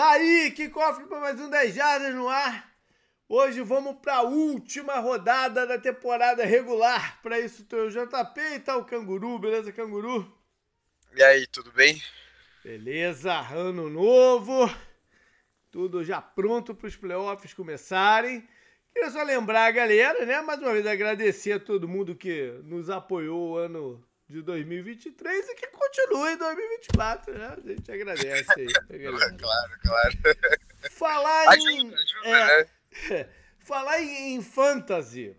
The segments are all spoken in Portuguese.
Tá aí, que cofre para mais um 10 Jardas no ar. Hoje vamos para a última rodada da temporada regular. Para isso, tô o JP e tá o Canguru, beleza, Canguru? E aí, tudo bem? Beleza, ano novo. Tudo já pronto para os playoffs começarem. Queria só lembrar a galera, né? Mais uma vez agradecer a todo mundo que nos apoiou o ano de 2023 e que continue em 2024, né? A gente agradece aí. claro, claro. Falar Ajuda, em. ajuda, é, né? falar em, em fantasy.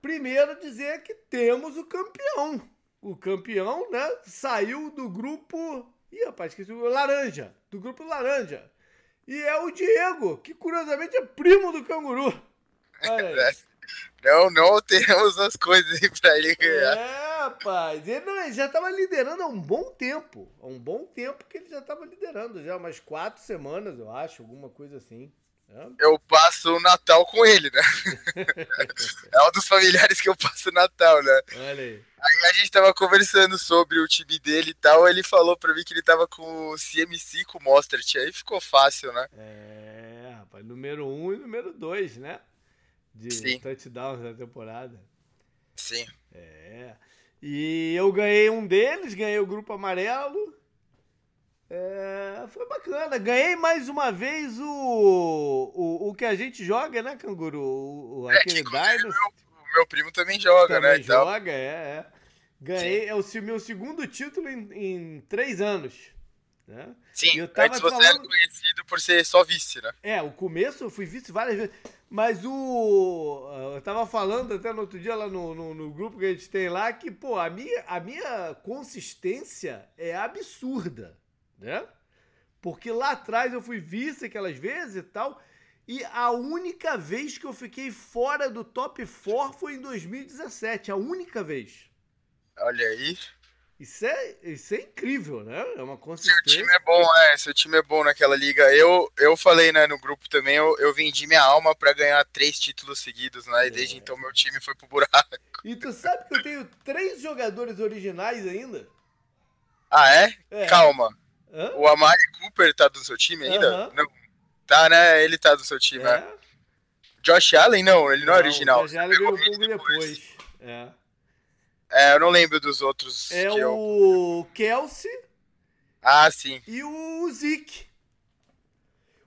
Primeiro dizer que temos o campeão. O campeão, né? Saiu do grupo. Ih, rapaz, esqueci o laranja. Do grupo laranja. E é o Diego, que curiosamente é primo do canguru. Olha aí. Não, não temos as coisas aí pra ele ganhar. É, rapaz. Ele, já estava liderando há um bom tempo. Há um bom tempo que ele já estava liderando. Já umas quatro semanas, eu acho. Alguma coisa assim. Eu passo o Natal com ele, né? É um dos familiares que eu passo o Natal, né? Olha aí. Aí a gente tava conversando sobre o time dele e tal. Ele falou pra mim que ele tava com o CMC com o Mostert. Aí ficou fácil, né? É, rapaz. Número um e número dois, né? De Sim. touchdowns da temporada. Sim. É. E eu ganhei um deles, ganhei o grupo amarelo. É, foi bacana. Ganhei mais uma vez o, o, o que a gente joga, né, Canguru? O, o- É, que aquele Dynasty meu, o meu primo também joga, também né? Então, joga, é, é. Ganhei, é o meu segundo título em, em três anos. Né? sim, eu tava antes você falando- era conhecido por ser só vice, né? É, o começo eu fui vice várias vezes. Mas o. Eu tava falando até no outro dia lá no, no, no grupo que a gente tem lá que, pô, a minha, a minha consistência é absurda, né? Porque lá atrás eu fui vice aquelas vezes e tal. E a única vez que eu fiquei fora do top 4 foi em 2017. A única vez. Olha aí. Isso é, isso é incrível, né? É uma Seu consistência. time é bom, é. Seu time é bom naquela liga. Eu, eu falei, né, no grupo também, eu, eu vendi minha alma pra ganhar três títulos seguidos, né? E desde É. então meu time foi pro buraco. E tu sabe que eu tenho três jogadores originais ainda? Ah, é? É. Calma. Hã? O Amari Cooper tá do seu time ainda? Aham. Não. Tá, né? Ele tá do seu time, né? É. Josh Allen, não, ele não, é original. Já Você veio pegou um pouco depois. É, É, eu não lembro dos outros é que eu... o Kelsey Ah, sim. e o Zeke.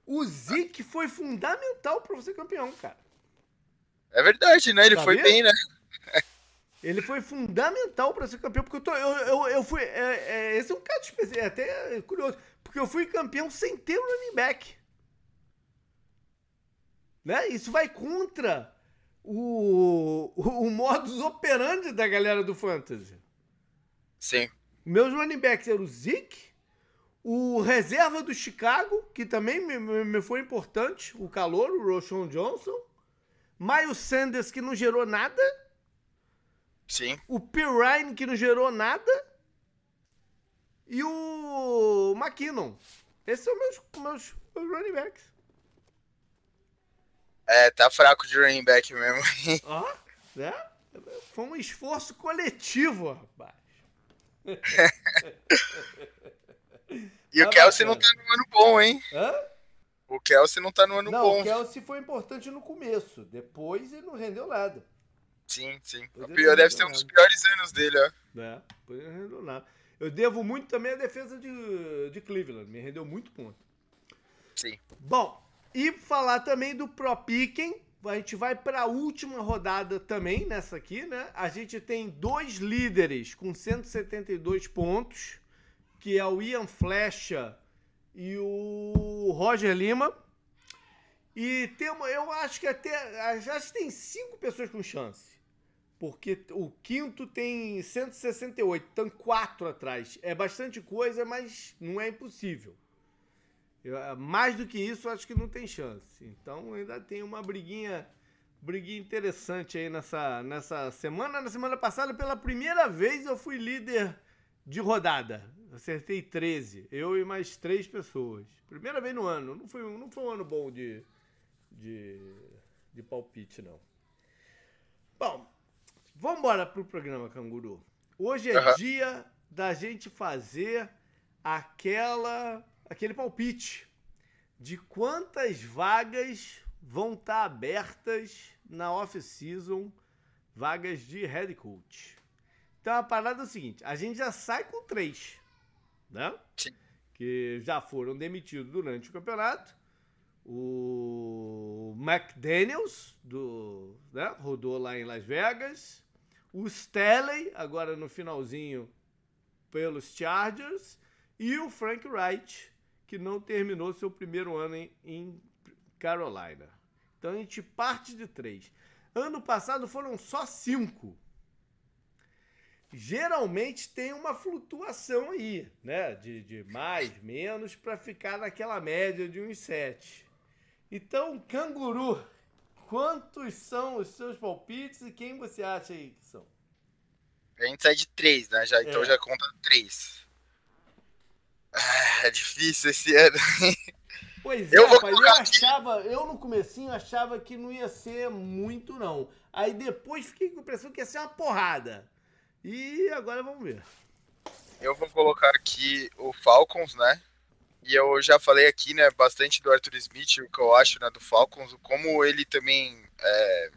O Zeke foi fundamental pra você campeão, cara. É verdade, né? Ele foi bem, né? Ele foi fundamental pra ser campeão, porque eu, tô, eu, eu, eu fui. É, é, esse é um caso especial, é até curioso, porque eu fui campeão sem ter o running back. Né? Isso vai contra o, o, modus operandi da galera do Fantasy. Sim. Meus running backs eram o Zeke, o reserva do Chicago, que também me, me- foi importante, o calor, o Roshan Johnson, Miles Sanders, que não gerou nada, Sim. o Pirine, que não gerou nada, e o McKinnon. Esses são meus, meus, meus running backs. É, tá fraco de running back mesmo. Ó, né? Foi um esforço coletivo, rapaz. E o Tá Kelsey bacana. não tá no ano bom, hein? Hã? O Kelsey não tá no ano Não, bom. o Kelsey foi importante no começo. Depois ele não rendeu nada. Sim, sim. O pior deve ser um dos piores anos dele, ó. né? Depois não rendeu nada. Eu devo muito também à defesa de, de Cleveland. Me rendeu muito ponto. Sim. Bom, e falar também do Pro Picken. A gente vai para a última rodada também nessa aqui, né? A gente tem dois líderes com 172 pontos, que é o Ian Flecha e o Roger Lima. E temos, eu acho que até, acho que tem cinco pessoas com chance. Porque o quinto tem 168, estão quatro atrás. É bastante coisa, mas não é impossível. Eu- mais do que isso, acho que não tem chance. Então ainda tem uma briguinha, briguinha interessante aí nessa, nessa semana. Na semana passada, pela primeira vez, eu fui líder de rodada. Acertei 13. Eu e mais três pessoas. Primeira vez no ano. Não foi, não foi um ano bom de, de, de palpite, não. Bom, vamos embora pro programa, Canguru. Hoje é Aham. dia da gente fazer aquela aquele palpite. de quantas vagas vão estar abertas na off-season, vagas de head coach. Então a parada é o seguinte: a gente já sai com três, né? Sim. Que já foram demitidos durante o campeonato. O McDaniels, do, né? rodou lá em Las Vegas. O Staley, agora no finalzinho, pelos Chargers. E o Frank Wright, que não terminou seu primeiro ano em, em Carolina. Então a gente parte de três. Ano passado foram só cinco. Geralmente tem uma flutuação aí, né? De, de mais, menos, para ficar naquela média de uns sete. Então, canguru, quantos são os seus palpites e quem você acha aí que são? A gente sai de três, né? Já, então É. já conta três. Ah, é difícil esse ano. Pois Eu é, rapaz, eu achava, eu no comecinho achava que não ia ser muito, não. Aí depois fiquei com a impressão que ia ser uma porrada. E agora vamos ver. Eu vou colocar aqui o Falcons, né? E eu já falei aqui, né, bastante do Arthur Smith, o que eu acho, né, do Falcons, como ele também é,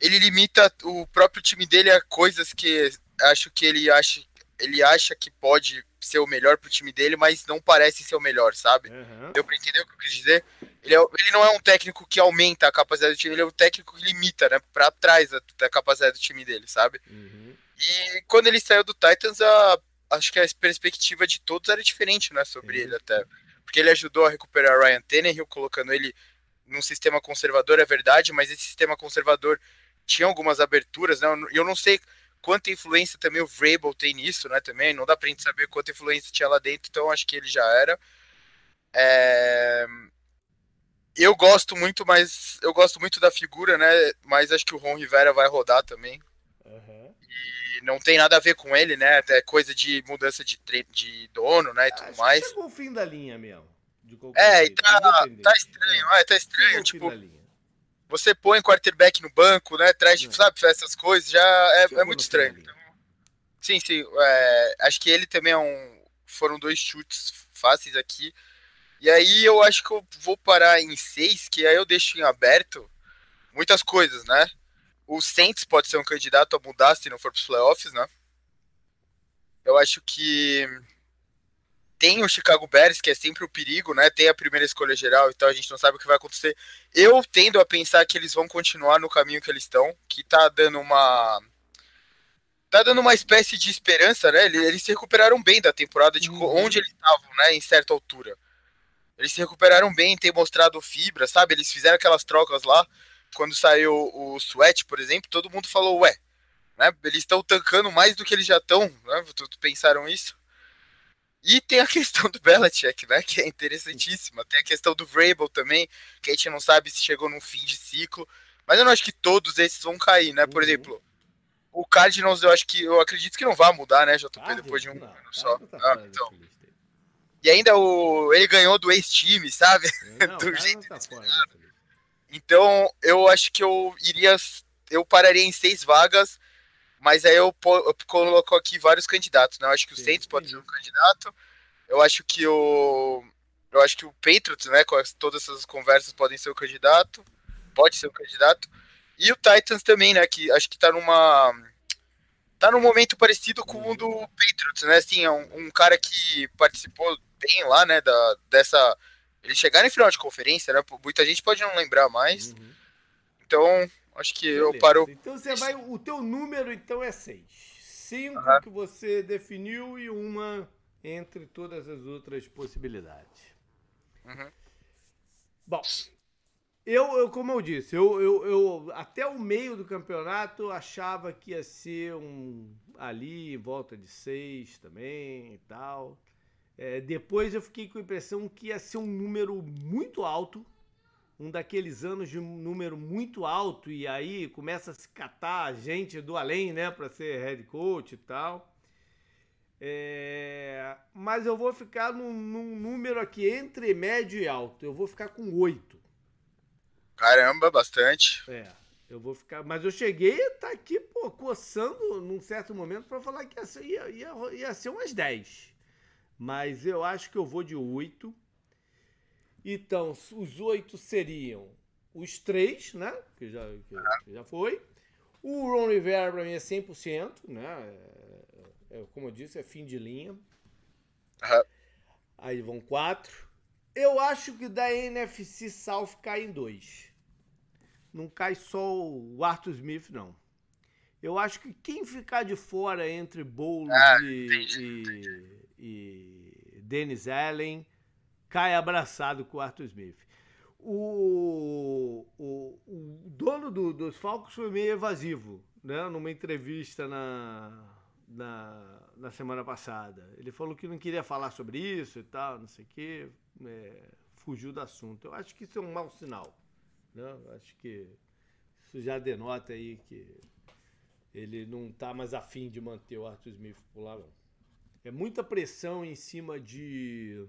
ele limita o próprio time dele a coisas que acho que ele acha ele acha que pode ser o melhor pro time dele, mas não parece ser o melhor, sabe? Aham. Deu pra entender o que eu quis dizer? Ele, é- ele não é um técnico que aumenta a capacidade do time, ele é um técnico que limita, né, pra trás da, da capacidade do time dele, sabe? Uhum. E quando ele saiu do Titans, a, acho que a perspectiva de todos era diferente, né, sobre Sim. ele até. Porque ele ajudou a recuperar Ryan Tannehill, colocando ele num sistema conservador, é verdade, mas esse sistema conservador tinha algumas aberturas, né, eu não sei quanta influência também o Vrabel tem nisso, né, também, não dá pra gente saber quanta influência tinha lá dentro, então acho que ele já era. É, Eu gosto muito, mas eu gosto muito da figura, né, mas acho que o Ron Rivera vai rodar também Aham. e não tem nada a ver com ele, né? É coisa de mudança de, tre- de dono, né? E Acho tudo que mais. chegou o fim da linha mesmo. É, e tá, tá estranho, é, tá estranho. Tipo. Você põe quarterback no banco, né? Traz, É. sabe, essas coisas, já é, é muito estranho. linha. Sim, sim. é, acho que ele também é um. Foram dois chutes fáceis aqui. E aí eu acho que eu vou parar em seis, que aí eu deixo em aberto muitas coisas, né? O Saints pode ser um candidato a mudar se não for para os playoffs, né? Eu acho que tem o Chicago Bears, que é sempre o perigo, né? Tem a primeira escolha geral, então a gente não sabe o que vai acontecer. Eu tendo a pensar que eles vão continuar no caminho que eles estão, que tá dando uma tá dando uma espécie de esperança, né? Eles, se recuperaram bem da temporada de Uhum. onde eles estavam, né? Em certa altura. Eles se recuperaram bem, têm mostrado fibra, sabe? Eles fizeram aquelas trocas lá. Quando saiu o Sweat, por exemplo, todo mundo falou, ué, né? Eles estão tancando mais do que eles já estão, né? Pensaram isso? E tem a questão do Belichick, né? Que é interessantíssima. Tem a questão do Vrabel também, que a gente não sabe se chegou num fim de ciclo. Mas eu não acho que todos esses vão cair, né? Por Uhum. exemplo, o Cardinals eu acho que eu acredito que não vai mudar, né, JP, depois de um Não, ano só. Tá Ah, então. E ainda o ele ganhou do ex-time, sabe? Não, Do jeito tá fora. Então, eu acho que eu iria eu pararia em seis vagas, mas aí eu, eu coloco aqui vários candidatos, né? Eu acho que o Sim, Saints pode ser um candidato. Eu acho que o eu acho que o Patriots, né, com as- todas essas conversas podem ser o candidato. Pode ser o candidato. E o Titans também, né, que acho que tá numa tá num momento parecido com o do Patriots, né? Assim, é um, um cara que participou bem lá, né, da dessa eles chegaram em final de conferência, né? Muita gente pode não lembrar mais. Uhum. Então, acho que eu Beleza. paro. Então você vai. O teu número então é seis. Cinco Aham. que você definiu e uma entre todas as outras possibilidades. Uhum. Bom, eu, eu como eu disse, eu, eu, eu até o meio do campeonato achava que ia ser um ali volta de seis também e tal. É, depois eu fiquei com a impressão que ia ser um número muito alto, um daqueles anos de um número muito alto e aí começa a se catar gente do além, né, para ser head coach e tal. É, mas eu vou ficar num, num número aqui entre médio e alto. Eu vou ficar com oito. Caramba, bastante. É, eu vou ficar. Mas eu cheguei a estar aqui, pô, coçando num certo momento para falar que ia ser, ia, ia, ia ser umas 10. Mas eu acho que eu vou de 8. Então, os oito seriam os três, né? Que já, que, já foi. O Ron Rivera para mim é 100%, né? É, é, como eu disse, é fim de linha. Uhum. Aí vão quatro. Eu acho que da NFC South cai em dois. Não cai só o Arthur Smith, não. Eu acho que quem ficar de fora entre Bowles ah, e, e, e Dennis Allen cai abraçado com o Arthur Smith. O, o, o dono do, dos Falcons foi meio evasivo, né? Numa entrevista na, na, na, semana passada. Ele falou que não queria falar sobre isso e tal, não sei o quê. É, fugiu do assunto. Eu acho que isso é um mau sinal. Né? Eu acho que isso já denota aí que ele não está mais afim de manter o Arthur Smith por lá, não. É muita pressão em cima de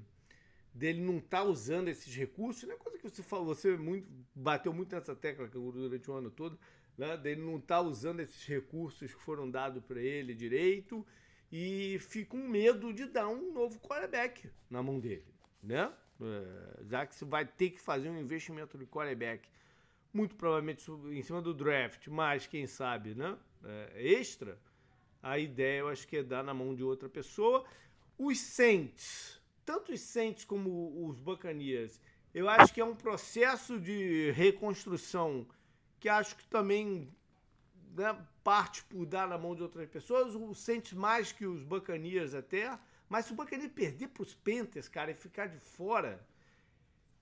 dele não estar tá usando esses recursos, né? Coisa que você falou, você muito, bateu muito nessa tecla durante o ano todo, né? Dele não estar tá usando esses recursos que foram dados para ele direito e fica com medo de dar um novo quarterback na mão dele, né? É, já que você vai ter que fazer um investimento de quarterback muito provavelmente em cima do draft, mas quem sabe, né? É, extra, a ideia eu acho que é dar na mão de outra pessoa. Os Saints, tanto os Saints como os Buccaneers, eu acho que é um processo de reconstrução que acho que também né, parte por dar na mão de outras pessoas. O Saints mais que os Buccaneers até. Mas se o Buccaneers perder para os Panthers, cara, e ficar de fora,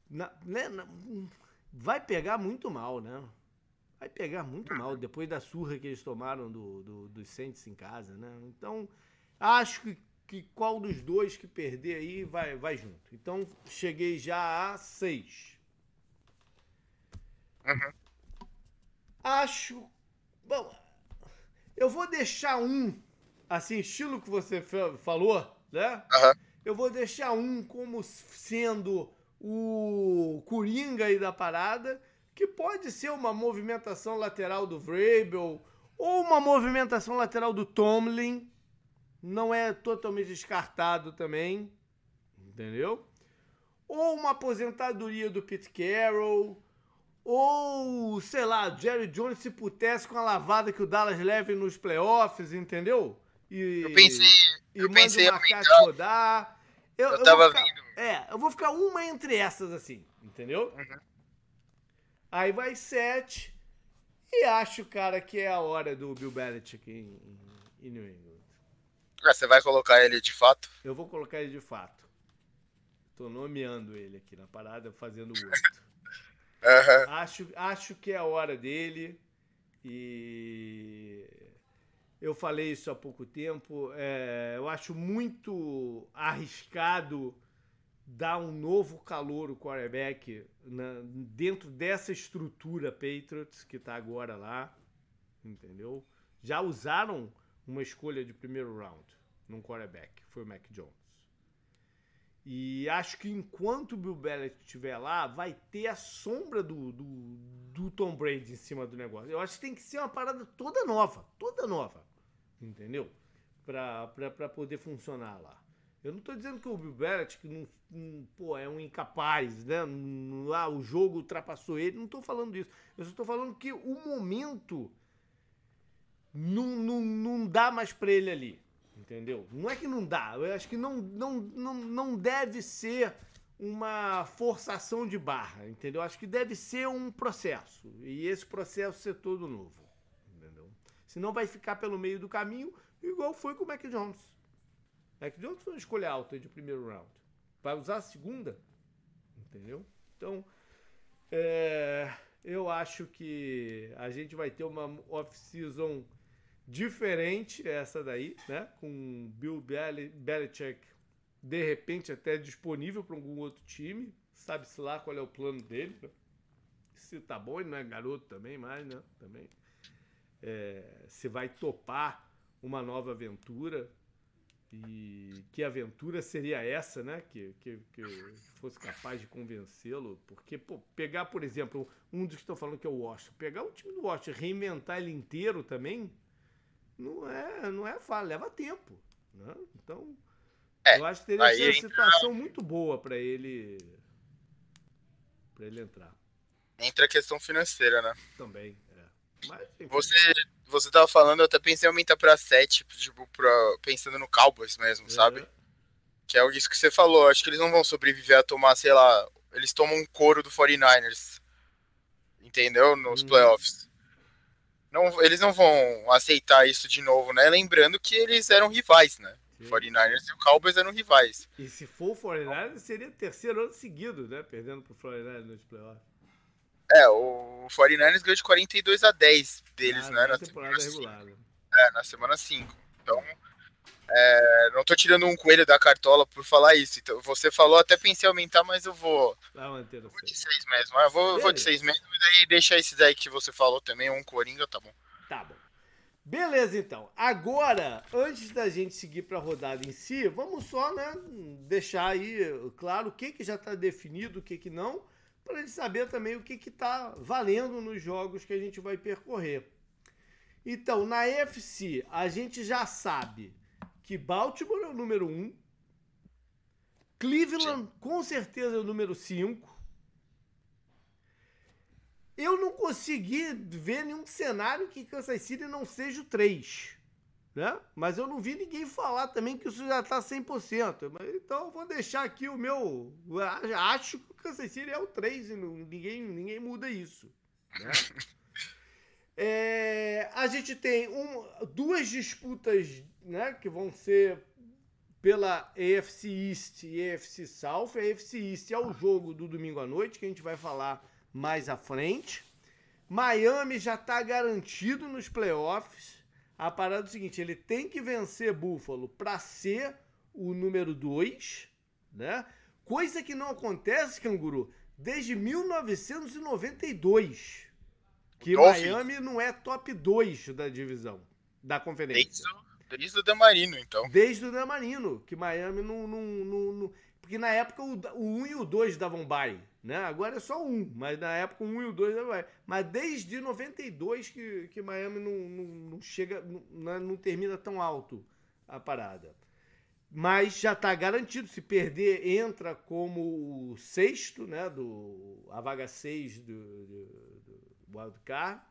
na, né, na, vai pegar muito mal, né? Vai pegar muito mal depois da surra que eles tomaram do, do, dos Saints em casa, né? Então, acho que, que qual dos dois que perder aí vai, vai junto. Então, cheguei já a seis. Uhum. Acho. Bom, eu vou deixar um, assim, estilo que você falou, né? Uhum. Eu vou deixar um como sendo o Coringa aí da parada, que pode ser uma movimentação lateral do Vrabel ou uma movimentação lateral do Tomlin. Não é totalmente descartado também, entendeu? Ou uma aposentadoria do Pete Carroll, ou, sei lá, Jerry Jones se putesse com a lavada que o Dallas leve nos playoffs, entendeu? E, eu pensei, e eu pensei uma rodar. Eu, eu, tava eu ficar, vindo. É, eu vou ficar uma entre essas, assim, entendeu? Uhum. Aí vai sete. E acho, cara, que é a hora do Bill Belichick em, em, em New England. Ah, você vai colocar ele de fato? Eu vou colocar ele de fato. Tô nomeando ele aqui na parada, fazendo o outro. uhum. acho, acho que é a hora dele. E eu falei isso há pouco tempo. É, eu acho muito arriscado dar um novo calor ao quarterback na, dentro dessa estrutura Patriots que está agora lá, entendeu? Já usaram uma escolha de primeiro round num quarterback, foi o Mac Jones. E acho que enquanto o Bill Belichick estiver lá, vai ter a sombra do, do, do Tom Brady em cima do negócio. Eu acho que tem que ser uma parada toda nova, toda nova, entendeu? Para poder funcionar lá. Eu não estou dizendo que o Bill Belichick não, não, pô, é um incapaz, né? Ah, o jogo ultrapassou ele. Não estou falando disso. Eu só estou falando que o momento não, não, não dá mais para ele ali. Entendeu? Não é que não dá. Eu acho que não, não, não, não deve ser uma forçação de barra, entendeu? Acho que deve ser um processo. E esse processo ser todo novo. Entendeu? Senão vai ficar pelo meio do caminho, igual foi com o Mac Jones. Mac Jones foi uma escolha alta de primeiro round. Vai usar a segunda? Entendeu? Então, é, eu acho que a gente vai ter uma off-season diferente essa daí, né? Com Bill Bel Belichick de repente até disponível para algum outro time. Sabe-se lá qual é o plano dele. Se tá bom, ele não é garoto também, mais, né? Também. É, se vai topar uma nova aventura. E que aventura seria essa, né? Que, que, que fosse capaz de convencê-lo. Porque, pô, pegar, por exemplo, um dos que estão falando que é o Washington, pegar o time do Washington reinventar ele inteiro também, não é, não é fácil, leva tempo. Né? Então, é, eu acho que teria sido uma situação muito boa para ele para ele entrar. Entra a questão financeira, né? Também, é. Mas. Você, você tava falando, eu até pensei em aumentar pra 7, tipo, pra, pensando no Cowboys mesmo, sabe? É. Que é isso que você falou. Acho que eles não vão sobreviver a tomar, sei lá, eles tomam um couro do 49ers. Entendeu? Nos Hum. playoffs. Não, eles não vão aceitar isso de novo, né? Lembrando que eles eram rivais, né? O Sim. 49ers e o Cowboys eram rivais. E se for o 49ers, seria terceiro ano seguido, né? Perdendo pro 49ers nos playoffs. É, o 49ers ganhou de 42 a 10 deles, Ah, né? Na temporada semana, regular. né? é, na semana 5. Então, é, não tô tirando um coelho da cartola por falar isso. Então, você falou, até pensei em aumentar, mas eu vou, no vou de seis. 6 mesmo. Eu vou, eu vou de. 6 mesmo, e daí deixa esse daí que você falou também, um Coringa, tá bom. Tá bom. Beleza, então. Agora, antes da gente seguir para a rodada em si, vamos só, né, deixar aí claro o que, que já está definido, o que, que não, para gente saber também o que está valendo nos jogos que a gente vai percorrer. Então, na FC, a gente já sabe que Baltimore é o número 1, Cleveland com certeza é o número 5. Eu não consegui ver nenhum cenário que Kansas City não seja o 3. Né? Mas eu não vi ninguém falar também que isso já tá 100%. Mas, então eu vou deixar aqui o meu. Acho que o Kansas City é o 3 e ninguém, ninguém muda isso. né? É, a gente tem um- duas disputas né, que vão ser pela AFC East e AFC South. A AFC East é o jogo do domingo à noite, que a gente vai falar mais à frente. Miami já está garantido nos playoffs. A parada é o seguinte: ele tem que vencer Buffalo para ser o número 2, né? Coisa que não acontece, Canguru, desde 1992. Que Dolphins. Miami não é top 2 da divisão, da conferência. Desde, o- desde o Damarino, então. Desde o Damarino, que Miami não. não, não, não- porque na época o, o 1 e o 2 davam bye, né? Agora é só 1, mas na época o 1 e o 2 davam bye. Mas desde 92 que, que Miami não, não, não chega, não, não- não termina tão alto a parada. Mas já está garantido, se perder, entra como o sexto, né? Do, a vaga 6 do, do, do Wildcard.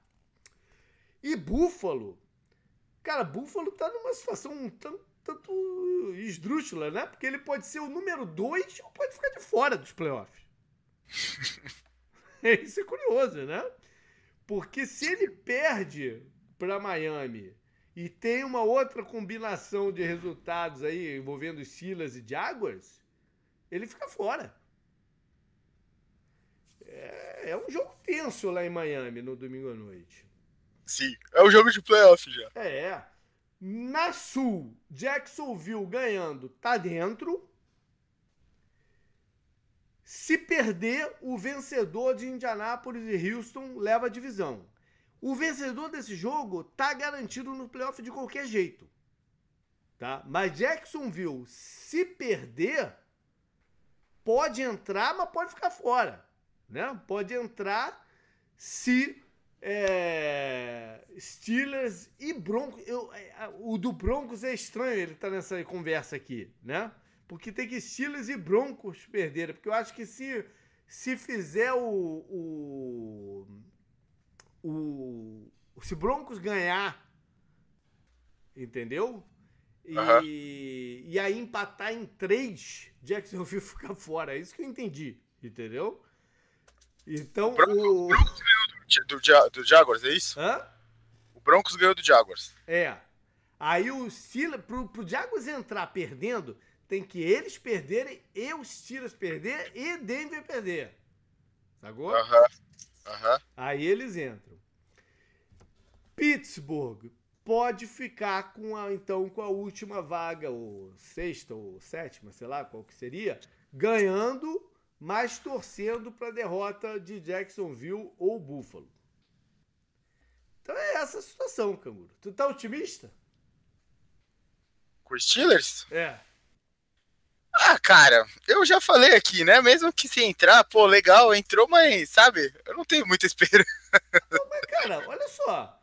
E Buffalo, Cara, Buffalo tá numa situação um tanto, tanto esdrúxula, né? Porque ele pode ser o número 2 ou pode ficar de fora dos playoffs. Isso é curioso, né? Porque se ele perde para Miami e tem uma outra combinação de resultados aí envolvendo Steelers e Jaguars, ele fica fora. É, é um jogo tenso lá em Miami no domingo à noite. Sim. É o jogo de playoff já. É. Na Sul, Jacksonville ganhando tá dentro. Se perder, o vencedor de Indianápolis e Houston leva a divisão. O vencedor desse jogo tá garantido no playoff de qualquer jeito. Tá? Mas Jacksonville, se perder, pode entrar, mas pode ficar fora. Né? Pode entrar se é, Steelers e Broncos. Eu, é, o do Broncos é estranho ele estar nessa conversa aqui, né? Porque tem que Steelers e Broncos perderem. Porque eu acho que se, se fizer o, o, o. Se Broncos ganhar, entendeu? E, Aham. e aí empatar em três, Jacksonville fica fora. É isso que eu entendi, entendeu? Então, Broncos- o. Do, Ja- do Jaguars, é isso? Hã? O Broncos ganhou do Jaguars. É. Aí o Steelers, pro, pro Jaguars entrar perdendo, tem que eles perderem e os Steelers perder e Denver perder. Sacou? Aham. Aham. Aí eles entram. Pittsburgh pode ficar com a, então com a última vaga, ou sexta ou sétima, sei lá qual que seria, ganhando, mas torcendo para a derrota de Jacksonville ou Buffalo. Então é essa a situação, Canguru. Tu tá otimista? Com os Steelers? É. Ah, cara, eu já falei aqui, né? Mesmo que se entrar, pô, legal, entrou, mas, sabe, eu não tenho muita esperança. Mas, cara, olha só.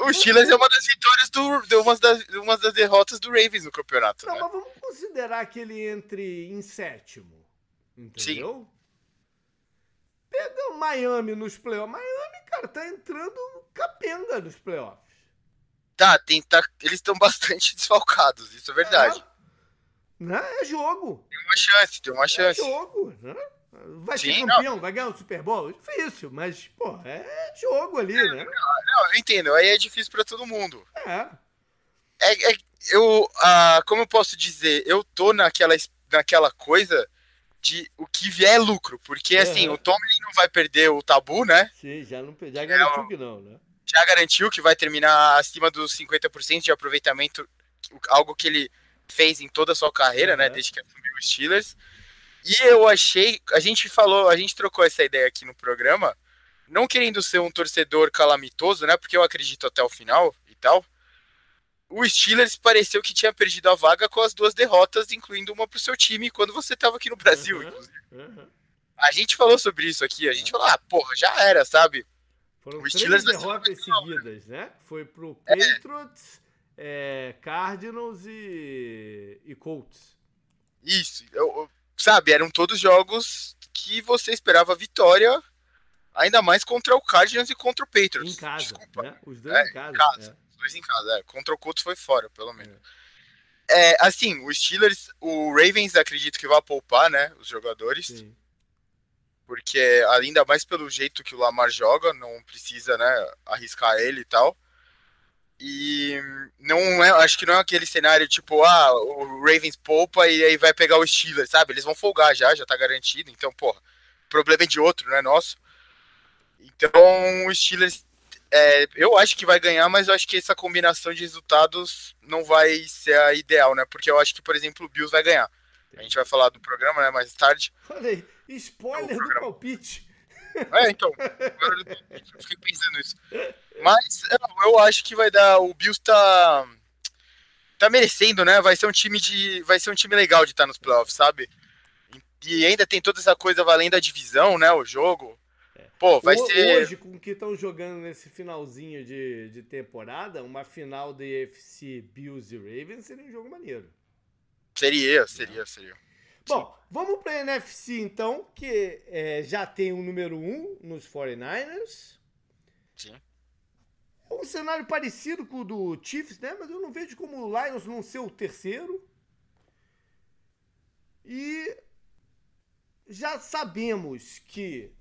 O Steelers é uma das vitórias do. de uma das, uma das derrotas do Ravens no campeonato, Não, né? mas vamos considerar que ele entre em sétimo. Entendeu? Miami nos playoffs. Miami, cara, tá entrando capenga nos playoffs. Tá, tem, tá eles estão bastante desfalcados, isso é verdade. É, né? é jogo. Tem uma chance, tem uma chance. É jogo, né? Vai Sim, ser campeão, não. vai ganhar o Super Bowl? Difícil, mas, pô, é jogo ali, é, né? Não, eu entendo, aí é difícil para todo mundo. É. É, é eu, ah, como eu posso dizer, eu tô naquela, naquela coisa de o que vier é lucro, porque, assim, o Tomlin não vai perder o tabu, né? Sim, já, não, já garantiu é, que não, né? Já garantiu que vai terminar acima dos 50% de aproveitamento, algo que ele fez em toda a sua carreira, né, desde que assumiu os Steelers. E eu achei, a gente falou, a gente trocou essa ideia aqui no programa, não querendo ser um torcedor calamitoso, né? Porque eu acredito até o final e tal. O Steelers pareceu que tinha perdido a vaga com as duas derrotas, incluindo uma pro seu time, quando você tava aqui no Brasil, uhum. Uhum. A gente falou sobre isso aqui, a gente falou, ah, porra, já era, sabe? Foram o Steelers três derrotas seguidas, né? Foi pro é. Patriots, é. É, Cardinals e, e Colts. Isso, eu, eu sabe, eram todos jogos que você esperava vitória, ainda mais contra o Cardinals e contra o Patriots. Em casa, Desculpa. Né? Os dois é, em casa. Em casa. Dois em casa, é. Contra o Colts foi fora, pelo menos. É. é. assim, o Steelers, o Ravens acredito que vai poupar, né, os jogadores. Sim. Porque ainda mais pelo jeito que o Lamar joga, não precisa, né, arriscar ele e tal. E não é, acho que não é aquele cenário tipo, ah, o Ravens poupa e aí vai pegar o Steelers, sabe? Eles vão folgar já, já tá garantido. Então, porra, o problema é de outro, não é nosso. Então, o Steelers, é, eu acho que vai ganhar, mas eu acho que essa combinação de resultados não vai ser a ideal, né? Porque eu acho que, por exemplo, o Bills vai ganhar. A gente vai falar do programa, né, mais tarde. Falei, spoiler do palpite. É, então, eu fiquei pensando nisso. Mas eu acho que vai dar. O Bills tá. Tá merecendo, né? Vai ser um time de. Vai ser um time legal de estar nos playoffs, sabe? E ainda tem toda essa coisa valendo a divisão, né? O jogo. Pô, vai o, ser. Hoje, com o que estão jogando nesse finalzinho de, de temporada, uma final da EFC Bills e Ravens seria um jogo maneiro. Seria, seria, seria. Bom, vamos para a NFC então, que é, já tem o número 1 um nos 49ers. Sim. É um cenário parecido com o do Chiefs, né? Mas eu não vejo como o Lions não ser o terceiro. E já sabemos que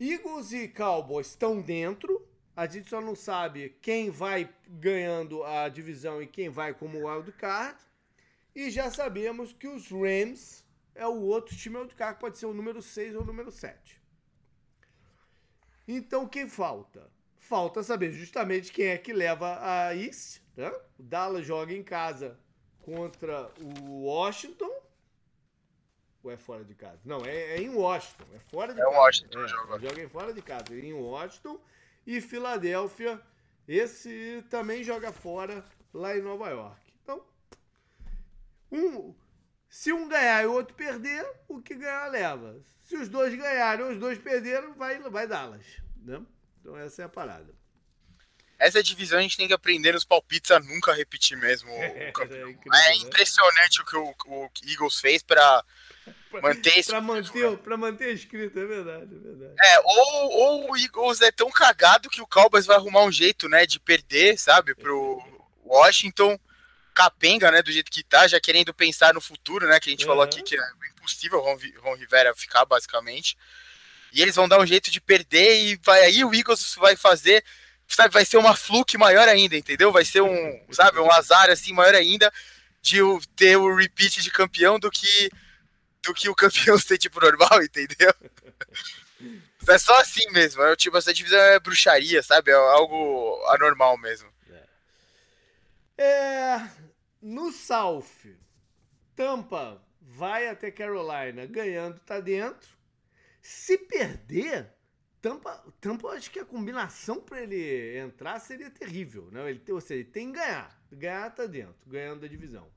Eagles e Cowboys estão dentro. A gente só não sabe quem vai ganhando a divisão e quem vai como wild card. E já sabemos que os Rams é o outro time wild card, pode ser o número 6 ou o número 7. Então quem falta? Falta saber justamente quem é que leva a East. Né? O Dallas joga em casa contra o Washington. Ou é fora de casa? Não, é, é em Washington. É fora de é casa. Washington, é, joga. joga em fora de casa. Em Washington. E Filadélfia. Esse também joga fora lá em Nova York. Então, um, se um ganhar e o outro perder, o que ganhar leva. Se os dois ganharem ou os dois perderam, vai, vai Dallas. Né? Então essa é a parada. Essa divisão a gente tem que aprender nos palpites a nunca repetir mesmo. É, é, incrível, é impressionante né? o que o, o, Eagles fez para manter esse. Para manter, pra manter escrito, é verdade, é verdade. É, ou, ou o Eagles é tão cagado que o Cowboys vai arrumar um jeito, né, de perder, sabe, pro Washington capenga, né, do jeito que tá, já querendo pensar no futuro, né, que a gente uhum. falou aqui que é impossível o Ron, Ron Rivera ficar, basicamente. E eles vão dar um jeito de perder e vai aí o Eagles vai fazer, sabe, vai ser uma fluke maior ainda, entendeu? Vai ser um, sabe, um azar assim maior ainda de ter o repeat de campeão do que do que o campeão ser tipo normal, entendeu? É só assim mesmo, é, tipo, essa divisão é bruxaria, sabe? É algo anormal mesmo. É, é no South, Tampa vai até Carolina ganhando, tá dentro. Se perder, Tampa, Tampa acho que a combinação para ele entrar seria terrível, né? Ele, ou seja, ele tem que ganhar. Ganhar tá dentro, ganhando a divisão.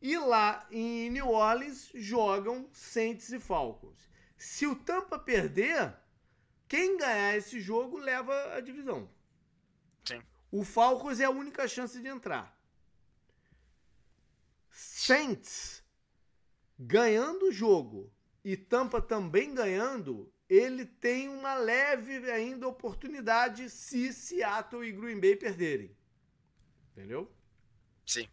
E lá em New Orleans jogam Saints e Falcons. Se o Tampa perder, quem ganhar esse jogo leva a divisão. Sim. O Falcons é a única chance de entrar. Saints ganhando o jogo e Tampa também ganhando, ele tem uma leve ainda oportunidade se Seattle e Green Bay perderem. Entendeu? Sim.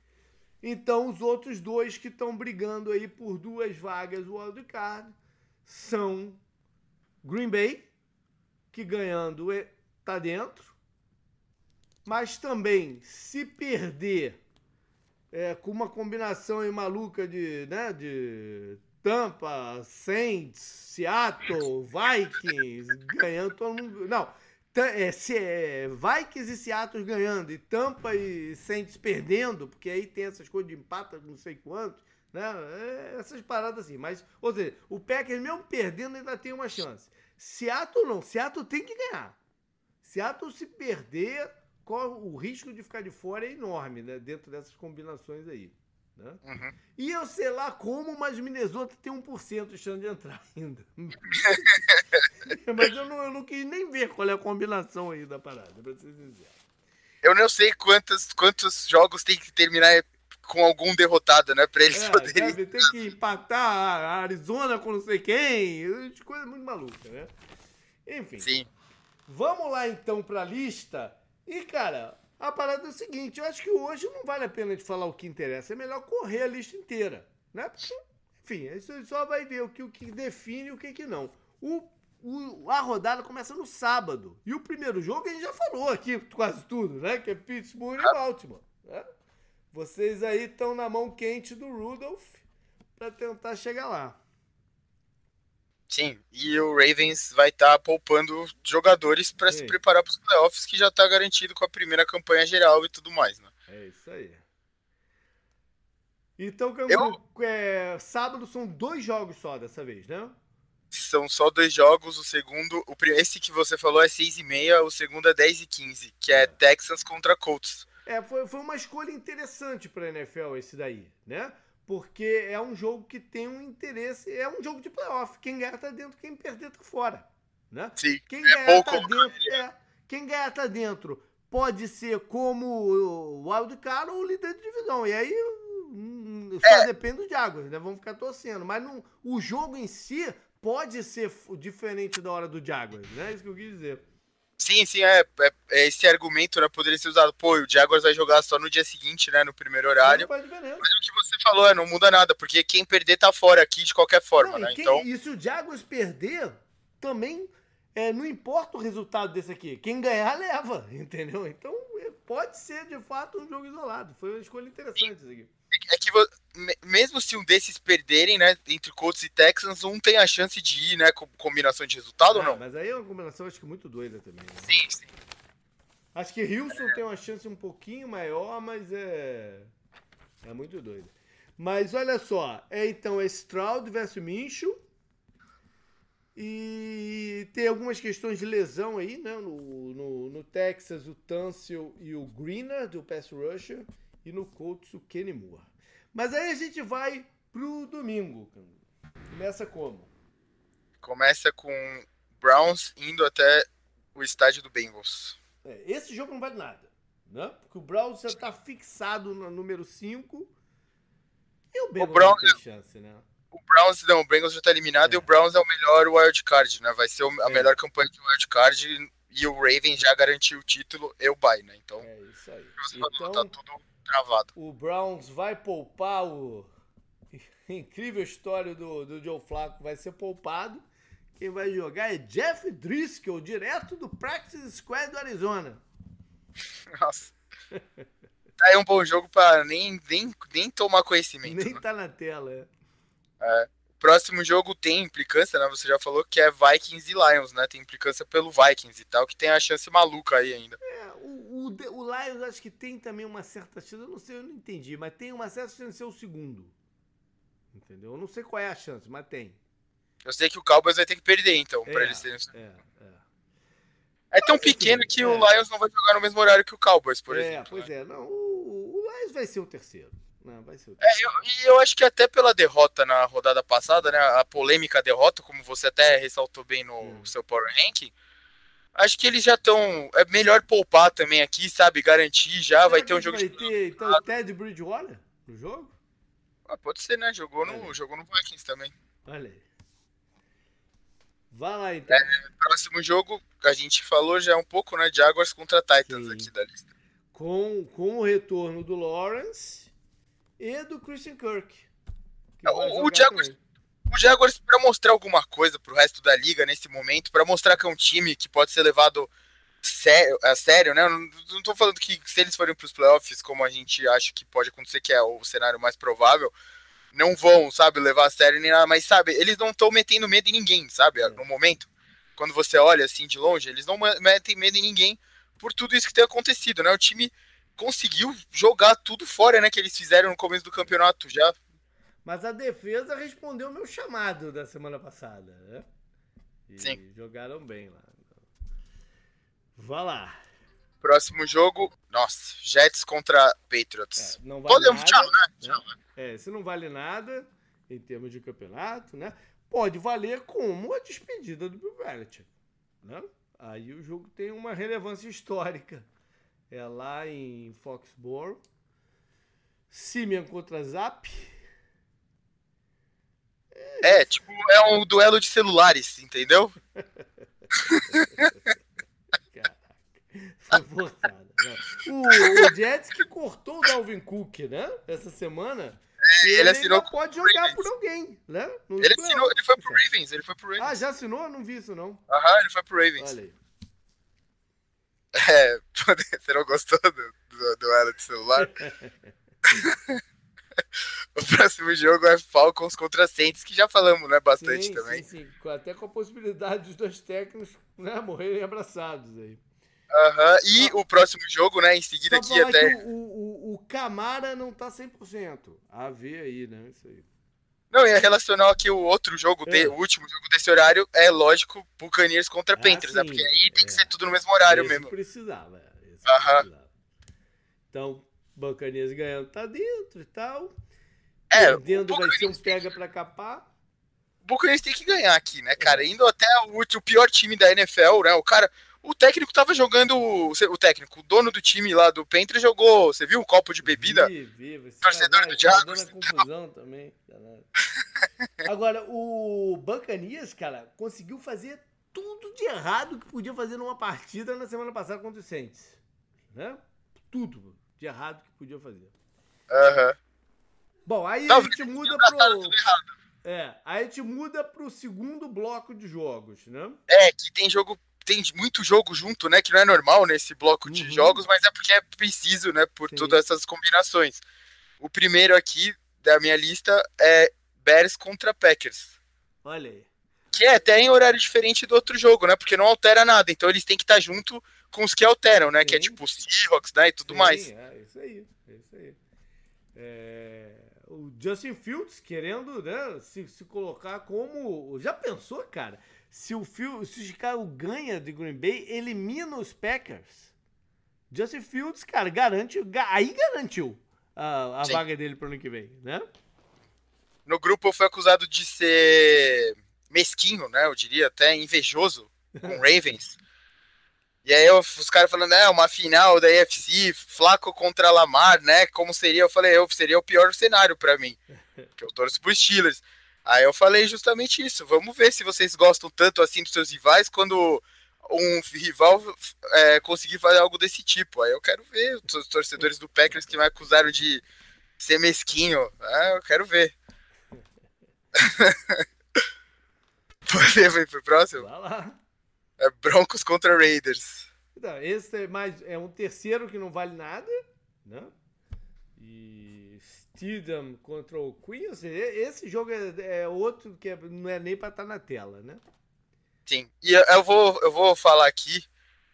Então, os outros dois que estão brigando aí por duas vagas do wildcard são Green Bay, que ganhando está dentro, mas também se perder é, com uma combinação aí maluca de, né, de Tampa, Saints, Seattle, Vikings, ganhando todo mundo. Não, é, se, é, Vikings e Seattle ganhando e Tampa e Saints perdendo, porque aí tem essas coisas de empata, não sei quantos, né? É, essas paradas assim. Mas, ou seja, o Packers mesmo perdendo ainda tem uma chance. Seattle não, Seattle tem que ganhar. Seattle se perder, o risco de ficar de fora é enorme, né? Dentro dessas combinações aí. Né? Uhum. E eu sei lá como, mas Minnesota tem 1% de chance de entrar ainda. mas eu não, eu não quis nem ver qual é a combinação aí da parada, pra ser sincero. Eu não sei quantos, quantos jogos tem que terminar com algum derrotado, né? Pra eles é, poderem. Deve ter que empatar a Arizona com não sei quem. Coisa muito maluca, né? Enfim. Sim. Vamos lá então pra lista. E, cara, a parada é o seguinte, eu acho que hoje não vale a pena de falar o que interessa, é melhor correr a lista inteira, né? Porque, enfim, isso só vai ver o que, o que define e o que, que não. O, o, a rodada começa no sábado. E o primeiro jogo a gente já falou aqui quase tudo, né? Que é Pittsburgh e Baltimore. Né? Vocês aí estão na mão quente do Rudolph para tentar chegar lá. Sim, e o Ravens vai estar tá poupando jogadores para se preparar para os playoffs, que já está garantido com a primeira campanha geral e tudo mais, né? É isso aí. Então, Eu... é, sábado são dois jogos só dessa vez, né? São só dois jogos, o segundo, o, esse que você falou é 6 e meia, o segundo é 10 e 15, que é, é Texans contra Colts. É, foi, foi uma escolha interessante para a NFL esse daí, né? Porque é um jogo que tem um interesse, é um jogo de playoff. Quem ganhar tá dentro, quem perder tá fora, né? Sim. Quem é ganhar tá dentro, é, quem ganhar tá dentro pode ser como o wildcard ou o líder de divisão. E aí hum, só é. depende do Jaguars, né? Vamos ficar torcendo, mas não, o jogo em si pode ser diferente da hora do Jaguars, né? É isso que eu quis dizer. Sim, sim, é, é, é, esse argumento né, poderia ser usado. Pô, o Jaguars vai jogar só no dia seguinte, né? No primeiro horário. Mas o que você falou é, não muda nada, porque quem perder tá fora aqui de qualquer forma, não, né? Quem, então... E se o Jaguars perder, também é, não importa o resultado desse aqui. Quem ganhar, leva, entendeu? Então é, pode ser de fato um jogo isolado. Foi uma escolha interessante isso aqui. Que mesmo se um desses perderem, né, entre Colts e Texans, um tem a chance de ir, né, com combinação de resultado ah, ou não? Mas aí é uma combinação acho que muito doida também. Né? Sim, sim. Acho que Houston é. tem uma chance um pouquinho maior, mas é é muito doida. Mas olha só, é então é Stroud versus Minshew. E tem algumas questões de lesão aí, né? No, no, no Texas, o Tunsil e o Greener, do pass rusher e no Colts o Kenny Moore. Mas aí a gente vai pro domingo. Começa como? Começa com Browns indo até o estádio do Bengals. É, esse jogo não vale nada, né? Porque o Browns já tá fixado no número 5 e o Bengals o Browns, não tem chance, né? O Browns não, o Bengals já tá eliminado é. e o Browns é o melhor wild card, né? Vai ser a é. melhor campanha de wild card e o Raven já garantiu o título e o bye, né? Então, é isso aí. Então, tá tudo travado. O Browns vai poupar o incrível história do, do Joe Flacco, vai ser poupado. Quem vai jogar é Jeff Driscoll, direto do Practice Squad do Arizona. Nossa. tá aí um bom jogo para nem, nem, nem tomar conhecimento. Nem né? tá na tela, é. é. Próximo jogo tem implicância, né? Você já falou que é Vikings e Lions, né? Tem implicância pelo Vikings e tal, que tem a chance maluca aí ainda. É, o, o, o Lions acho que tem também uma certa chance, eu não sei, eu não entendi, mas tem uma certa chance de ser o segundo. Entendeu? Eu não sei qual é a chance, mas tem. Eu sei que o Cowboys vai ter que perder, então, é, pra eles terem. É, é. É tão pequeno que o é. Lions não vai jogar no mesmo horário que o Cowboys, por é, exemplo. Pois né? é, não. O, o Lions vai ser o terceiro. Não, vai ser. É, eu, e eu acho que até pela derrota na rodada passada, né? A polêmica derrota, como você até ressaltou bem no hum. seu Power Ranking. Acho que eles já estão. É melhor poupar também aqui, sabe? Garantir já. Será vai ter um jogo vai de. Ter, então, o Ted Bridgewater no jogo? Ah, pode ser, né? Jogou no, jogou no Vikings também. Olha aí. Vai lá então. É, próximo jogo, a gente falou já um pouco, né? Jaguars contra Titans Sim. aqui da lista. Com, com o retorno do Lawrence e do Christian Kirk. O, o, Jaguars, o Jaguars, para mostrar alguma coisa pro resto da liga nesse momento, para mostrar que é um time que pode ser levado sério, a sério, né? Eu não, não tô falando que se eles forem pros playoffs, como a gente acha que pode acontecer, que é o cenário mais provável, não vão, sabe, levar a sério nem nada, mas sabe, eles não estão metendo medo em ninguém, sabe, no momento. Quando você olha assim de longe, eles não metem medo em ninguém por tudo isso que tem acontecido, né? O time conseguiu jogar tudo fora, né, que eles fizeram no começo do campeonato já. Mas a defesa respondeu o meu chamado da semana passada, né? E Sim. jogaram bem lá. Vá lá. Próximo jogo, nossa, Jets contra Patriots. É, não vale Podemos, nada, tchau, né? Tchau, né? É, se não vale nada em termos de campeonato, né? Pode valer como a despedida do Bill Belichick, né? Aí o jogo tem uma relevância histórica. É lá em Foxborough. Simeon contra Zap. É, tipo, é um duelo de celulares, entendeu? Foi forçada. Né? O, o Jets que cortou o Dalvin Cook, né? Essa semana. É, ele, ele assinou pode jogar Ravens. por alguém, né? ele assinou, ele foi pro Ravens, ele foi pro Ravens. Ah, já assinou? Eu não vi isso, não. Aham, ele foi pro Ravens. Olha aí. É, você não gostou do, do duelo de celular? o próximo jogo é Falcons contra Saints, que já falamos, né, bastante sim, também. Sim, sim, até com a possibilidade dos dois técnicos né, morrerem abraçados aí. Uhum. E o próximo jogo, né, em seguida aqui até... O, o, o Camara não tá 100%. A ver aí, né, isso aí. Não, ia relacionar aqui o outro jogo, é. de, o último jogo desse horário, é lógico, Buccaneers contra ah, Panthers, né? Porque aí tem que é. ser tudo no mesmo horário esse mesmo. Precisava, esse Aham. precisava. Então, Buccaneers ganhando tá dentro e tal. É, Perdendo vai ser um pega pra capar. O Buccaneers tem que ganhar aqui, né, cara? É. Indo até o, o pior time da NFL, né? O cara, o técnico tava jogando. O técnico, o dono do time lá do Panthers jogou. Você viu o copo de bebida? Vi, vi. Torcedor do Jaguars. Tá confusão também. Agora, o Bancanias, cara, conseguiu fazer tudo de errado que podia fazer numa partida na semana passada contra o Saints. Né? Tudo de errado que podia fazer. Uhum. Bom, aí a gente muda pro. É, aí a gente muda pro segundo bloco de jogos, né? É, que tem jogo tem muito jogo junto, né? Que não é normal nesse bloco de uhum. jogos, mas é porque é preciso, né? Por Sim. todas essas combinações. O primeiro aqui da minha lista é Bears contra Packers. Olha aí. Que é até em horário diferente do outro jogo, né? Porque não altera nada. Então eles têm que estar junto com os que alteram, né? Sim. Que é tipo Seahawks, né? E tudo Sim, mais. É isso aí. É isso aí. É... O Justin Fields querendo né, se, se colocar como. Já pensou, cara? se o, Phil, se o Chicago ganha de Green Bay, elimina os Packers. Justin Fields, cara, garante, aí garantiu a, a vaga dele pro ano que vem, né? No grupo foi acusado de ser mesquinho, né? Eu diria até invejoso com Ravens. E aí eu, os caras falando, é, uma final da AFC, Flaco contra Lamar, né? Como seria? Eu falei, eu seria o pior cenário para mim. Que eu torço pro Steelers. Aí eu falei justamente isso. Vamos ver se vocês gostam tanto assim dos seus rivais quando um rival é, conseguir fazer algo desse tipo. Aí eu quero ver os torcedores do Packers que me acusaram de ser mesquinho. Ah, eu quero ver. Podemos ir pro próximo? Vai lá. É Broncos contra Raiders. Então, esse é mais é um terceiro que não vale nada, né? E Stidham contra o Queens, esse jogo é, é outro que é, não é nem para estar tá na tela, né? Sim, e eu vou, eu vou falar aqui,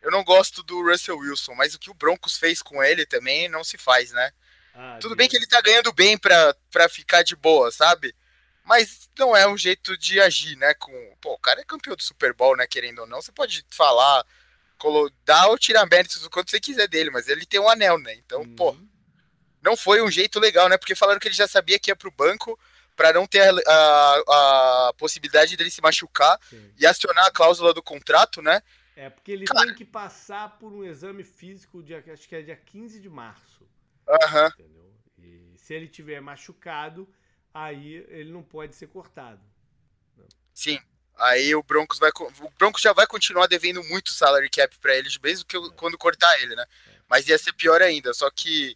eu não gosto do Russell Wilson, mas o que o Broncos fez com ele também não se faz, né? Ah, Tudo Deus. bem que ele tá ganhando bem pra, pra ficar de boa, sabe? Mas não é um jeito de agir, né? Com, pô, o cara é campeão do Super Bowl, né? Querendo ou não, você pode falar, dar ou tirar méritos do quanto você quiser dele, mas ele tem um anel, né? Então, uhum. pô, não foi um jeito legal, né? Porque falaram que ele já sabia que ia pro banco para não ter a, a, a, possibilidade dele se machucar Sim. e acionar a cláusula do contrato, né? É, porque ele Cara. tem que passar por um exame físico, de, acho que é dia 15 de março. Aham. Entendeu? E se ele tiver machucado, aí ele não pode ser cortado. Sim. Aí o Broncos vai o Broncos já vai continuar devendo muito salary cap para eles, mesmo que eu, quando cortar ele, né? Mas ia ser pior ainda, só que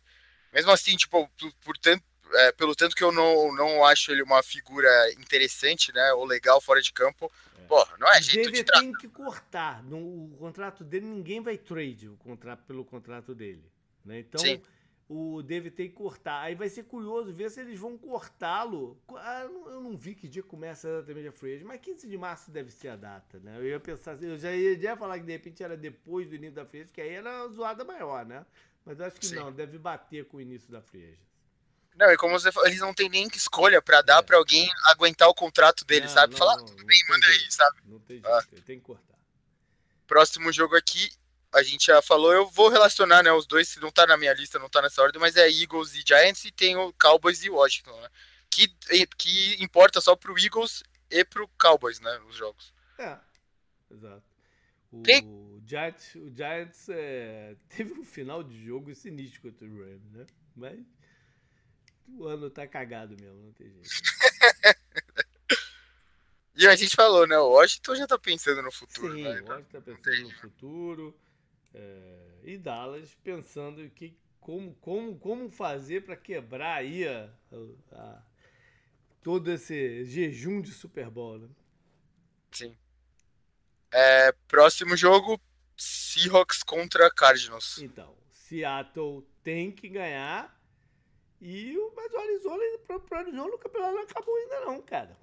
mesmo assim, tipo, por, por tanto, é, pelo tanto que eu não, não acho ele uma figura interessante, né, ou legal fora de campo, é. porra, não é jeito de tratar. tem que cortar, no o contrato dele ninguém vai trade o contrato pelo contrato dele, né? Então, Sim o tem que cortar. Aí vai ser curioso ver se eles vão cortá-lo. Ah, eu não vi que dia começa exatamente a free mas 15 de março deve ser a data, né? Eu ia pensar assim, eu já ia, já ia falar que de repente era depois do início da free que aí era zoada maior, né? Mas eu acho que Sim. não, deve bater com o início da free Não, e como você falou, eles não tem nem que escolha para dar é. para alguém aguentar o contrato dele, não, sabe? Não, Falar, ah, tudo bem, manda jeito. aí, sabe? Não tem jeito, ah. tem que cortar. Próximo jogo aqui, a gente já falou, eu vou relacionar, né, os dois, se não tá na minha lista, não tá nessa ordem, mas é Eagles e Giants e tem o Cowboys e Washington, né? Que, que importa só pro Eagles e pro Cowboys, né, os jogos. É, exato. O, tem... Giants, o Giants é, teve um final de jogo sinistro contra o Rams, né? Mas o ano tá cagado mesmo, não tem jeito. e a gente falou, né? O Washington já tá pensando no futuro. Sim, né? o Washington tá pensando no futuro. É, e Dallas pensando que como, como, como fazer para quebrar aí a, a, todo esse jejum de Super Bowl, né? Sim. É, próximo jogo, Seahawks contra Cardinals. Então, Seattle tem que ganhar e o, mas o Arizona, pro, pro Arizona o campeonato não acabou ainda não, cara.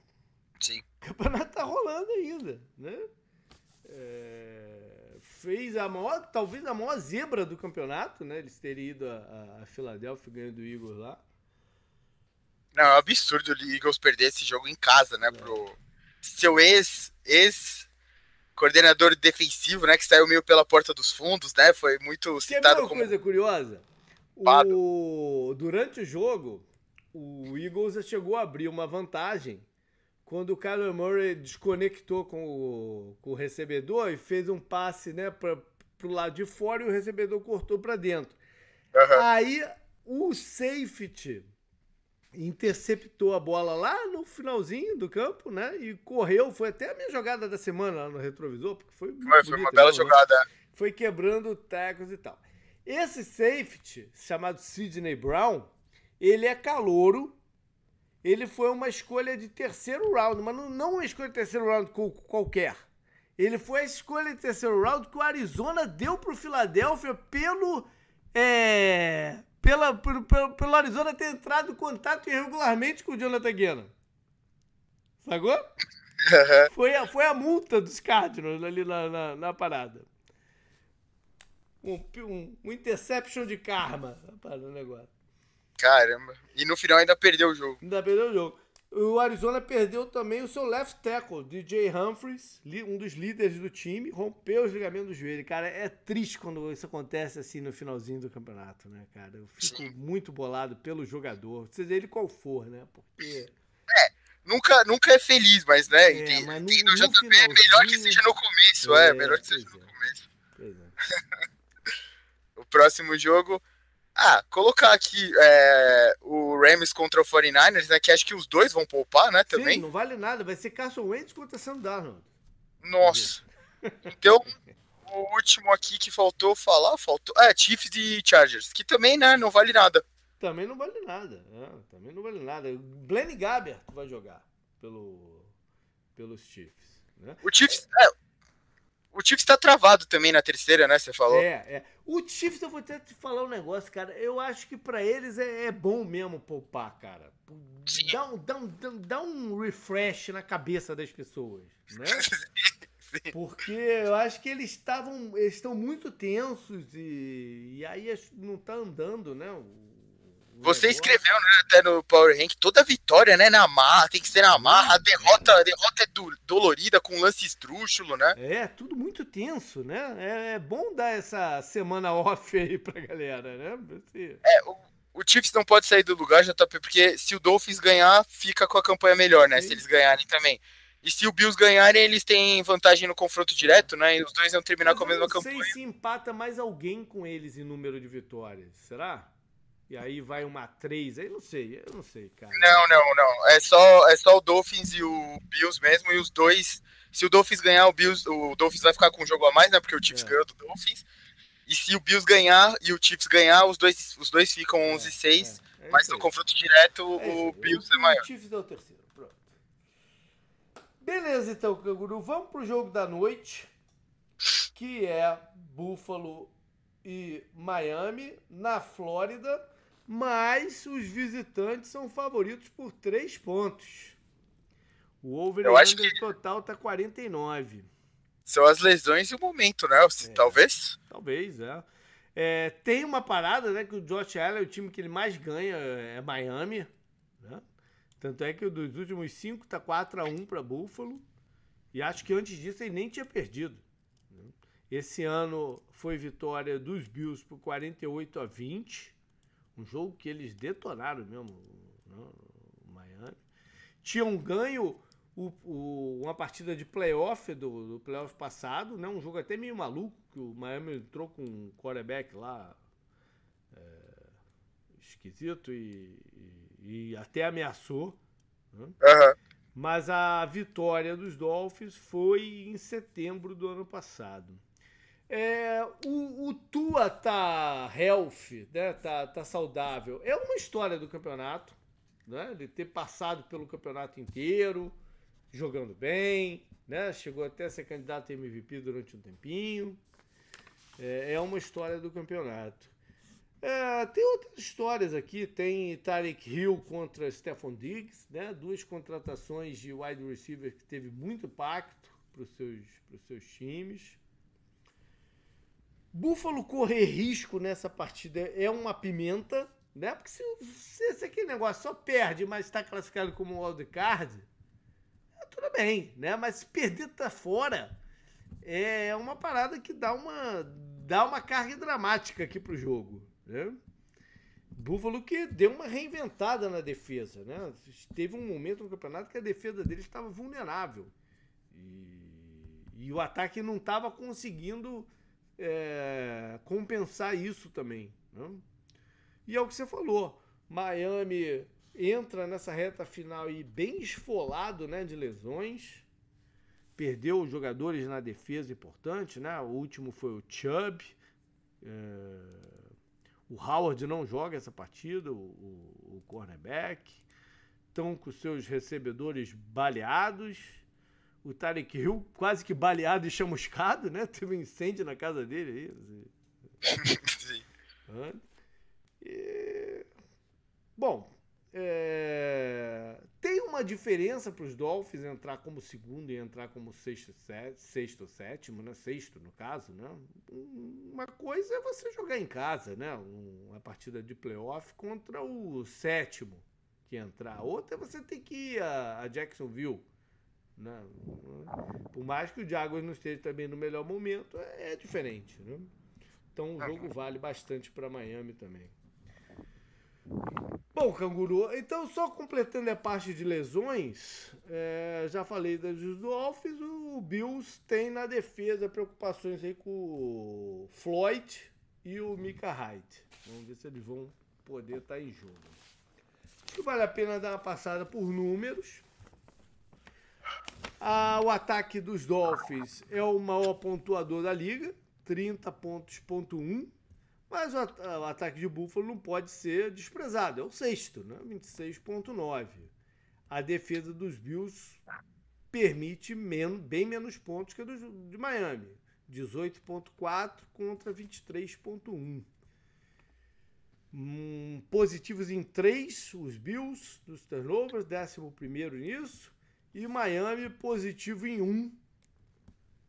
Sim. O campeonato tá rolando ainda, né? É fez a maior, talvez a maior zebra do campeonato, né? Eles terem ido a, a Filadélfia ganhando o Eagles lá. Não, é um absurdo o Eagles perder esse jogo em casa, né? É. Pro seu ex, ex coordenador defensivo, né? Que saiu meio pela porta dos fundos, né? Foi muito citado uma como... coisa curiosa? O... Durante o jogo, o Eagles chegou a abrir uma vantagem quando o Kyler Murray desconectou com o, com o recebedor e fez um passe né, para o lado de fora e o recebedor cortou para dentro. Uhum. Aí o safety interceptou a bola lá no finalzinho do campo, né? E correu, foi até a minha jogada da semana lá no retrovisor, porque foi Foi, foi uma bela né? jogada. Foi quebrando tecos e tal. Esse safety, chamado Sidney Brown, ele é calouro, ele foi uma escolha de terceiro round, mas não, uma escolha de terceiro round qualquer. Ele foi a escolha de terceiro round que o Arizona deu para o Philadelphia pelo, é, pela, pelo, pelo, pelo, Arizona ter entrado em contato irregularmente com o Jonathan Guerra. Sacou? foi, a, foi a multa dos Cardinals ali na, na, na parada. Um, um, um interception de karma para o negócio. Caramba. E no final ainda perdeu o jogo. Ainda perdeu o jogo. O Arizona perdeu também o seu left tackle, DJ Humphries, um dos líderes do time, rompeu os ligamentos do joelho. Cara, é triste quando isso acontece assim no finalzinho do campeonato, né, cara? Eu fico Sim. muito bolado pelo jogador, seja ele qual for, né? Porque. É, nunca, nunca é feliz, mas, né? É, tem, mas no, tem no, é melhor que seja no começo, é, é melhor que seja é. no começo. Pois é. o próximo jogo ah, colocar aqui é, o Rams contra o 49ers, né? Que acho que os dois vão poupar, né? Também. Sim, não vale nada. Vai ser Carson Wentz contra Sam Darnold. Nossa. Então, o último aqui que faltou falar, faltou. É, Chiefs e Chargers, que também, né? Não vale nada. Também não vale nada. É, também não vale nada. Blaine Gabbert vai jogar pelo, pelos Chiefs. Né? O Chiefs. É, o Chiefs tá travado também na terceira, né? Você falou. É, é. O Chiefs, eu vou até te falar um negócio, cara. Eu acho que para eles é, é, bom mesmo poupar, cara. Dá um, dá, um, dá um refresh na cabeça das pessoas, né? Porque eu acho que eles estavam. Eles estão muito tensos e, e aí não tá andando, né? Você escreveu, né, até no Power Rank, toda vitória, né, na marra, tem que ser na marra, a derrota, a derrota é do, dolorida, com lance estrúxulo, né? É, tudo muito tenso, né? É, é, bom dar essa semana off aí pra galera, né? Você... É, o, o Chiefs não pode sair do lugar, JP, porque se o Dolphins ganhar, fica com a campanha melhor, né? Sim. Se eles ganharem também. E se o Bills ganharem, eles têm vantagem no confronto direto, né? E os dois vão terminar Mas com a mesma campanha. Eu não sei se empata mais alguém com eles em número de vitórias. Será? E aí vai uma 3, aí não sei, eu não sei, cara. Não, não, não. É só, é só o Dolphins e o Bills mesmo, e os dois Se o Dolphins ganhar, o Bills, o Dolphins vai ficar com um jogo a mais, né? Porque o Chiefs é. ganhou do Dolphins. E se o Bills ganhar e o Chiefs ganhar, os dois, os dois ficam 11 e 6. É, é mas no confronto direto, é o Bills é maior. O Chiefs é o terceiro. Pronto. Beleza, então, Canguru. Vamos pro jogo da noite, que é Buffalo e Miami, na Flórida. Mas os visitantes são favoritos por três pontos. O over que... total tá 49. São as lesões e o momento, né? É, talvez? Talvez, é. é. Tem uma parada, né? Que o Josh Allen, o time que ele mais ganha é Miami. Né? Tanto é que dos últimos cinco tá 4x1 para Buffalo. E acho que antes disso ele nem tinha perdido. Né? Esse ano foi vitória dos Bills por 48 a 20. Um jogo que eles detonaram mesmo, né? o Miami. Tinham ganho o, o, uma partida de playoff do, do playoff passado, né? Um jogo até meio maluco, que o Miami entrou com um quarterback lá é, esquisito e, e, e, até ameaçou. Né? Uhum. Mas a vitória dos Dolphins foi em setembro do ano passado. É, o, o Tua tá healthy, né? Tá, tá saudável. É uma história do campeonato, né? De ter passado pelo campeonato inteiro jogando bem, né? Chegou até a ser candidato a MVP durante um tempinho. É, é uma história do campeonato. É, tem outras histórias aqui. Tem Tarek Hill contra Stephon Diggs, né? Duas contratações de wide receiver que teve muito impacto para os seus, seus times. Buffalo correr risco nessa partida é uma pimenta, né? Porque se, se, se aquele negócio só perde, mas está classificado como wildcard, tudo bem, né? Mas se perder tá fora, é uma parada que dá uma, dá uma carga dramática aqui pro jogo, né? Buffalo que deu uma reinventada na defesa, né? Teve um momento no campeonato que a defesa dele estava vulnerável. E, e o ataque não estava conseguindo é, compensar isso também. Né? E é o que você falou. Miami entra nessa reta final e bem esfolado né, de lesões. Perdeu jogadores na defesa importante, né? O último foi o Chubb. É... O Howard não joga essa partida, o, o, o cornerback. Estão com seus recebedores baleados. O Tarek Hill quase que baleado e chamuscado, né? Teve um incêndio na casa dele aí. Sim. E... Bom, é... Tem uma diferença para os Dolphins entrar como segundo e entrar como sexto, sexto sétimo, né? Sexto, no caso, né? Uma coisa é você jogar em casa, né? Uma partida de playoff contra o sétimo que entrar. Outra é você ter que ir a, Jacksonville. Né? Por mais que o Jaguars não esteja também no melhor momento, é, é diferente. Né? Então o jogo vale bastante para Miami também. Bom, Canguru, então só completando a parte de lesões, é, já falei das Dolphins, o Bills tem na defesa preocupações aí com o Floyd e o Mika Hyde. Vamos ver se eles vão poder estar tá em jogo. Acho que vale a pena dar uma passada por números. Ah, o ataque dos Dolphins é o maior pontuador da liga, 30 pontos, ponto 1. Mas o, o ataque de Buffalo não pode ser desprezado. É o sexto, né? 26,9. A defesa dos Bills permite men bem menos pontos que a do, de Miami. 18,4 contra 23,1. Hum, positivos em 3, os Bills, dos turnovers, 11 nisso. E Miami positivo em 1,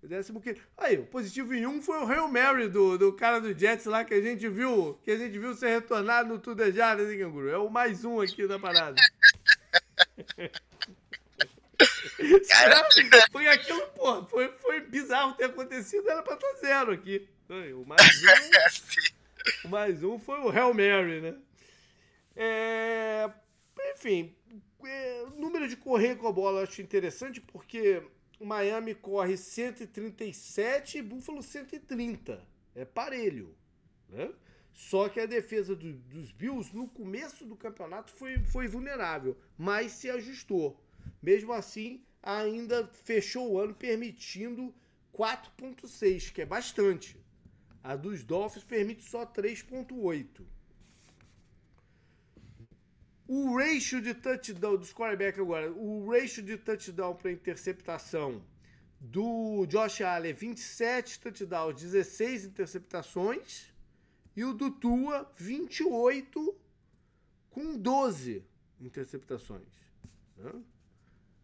Décimo que. Aí, o positivo em um foi o Hail Mary do, do cara do Jets lá que a gente viu, que a gente viu ser retornado no Tudejada, né, Canguru? É o mais um aqui da parada. foi aquilo, pô, foi, foi bizarro ter acontecido, era pra estar zero aqui. O mais um, o mais um foi o Hail Mary, né? É, enfim, é, número de correr com a bola eu acho interessante porque o Miami corre 137 e Buffalo 130. É parelho. Né? Só que a defesa do, dos Bills no começo do campeonato foi, foi vulnerável, mas se ajustou. Mesmo assim, ainda fechou o ano permitindo 4.6, que é bastante. A dos Dolphins permite só 3.8. O ratio de touchdown dos quarterback agora, o ratio de touchdown para interceptação do Josh Allen é 27 touchdowns, 16 interceptações. E o do Tua, 28 com 12 interceptações. Né?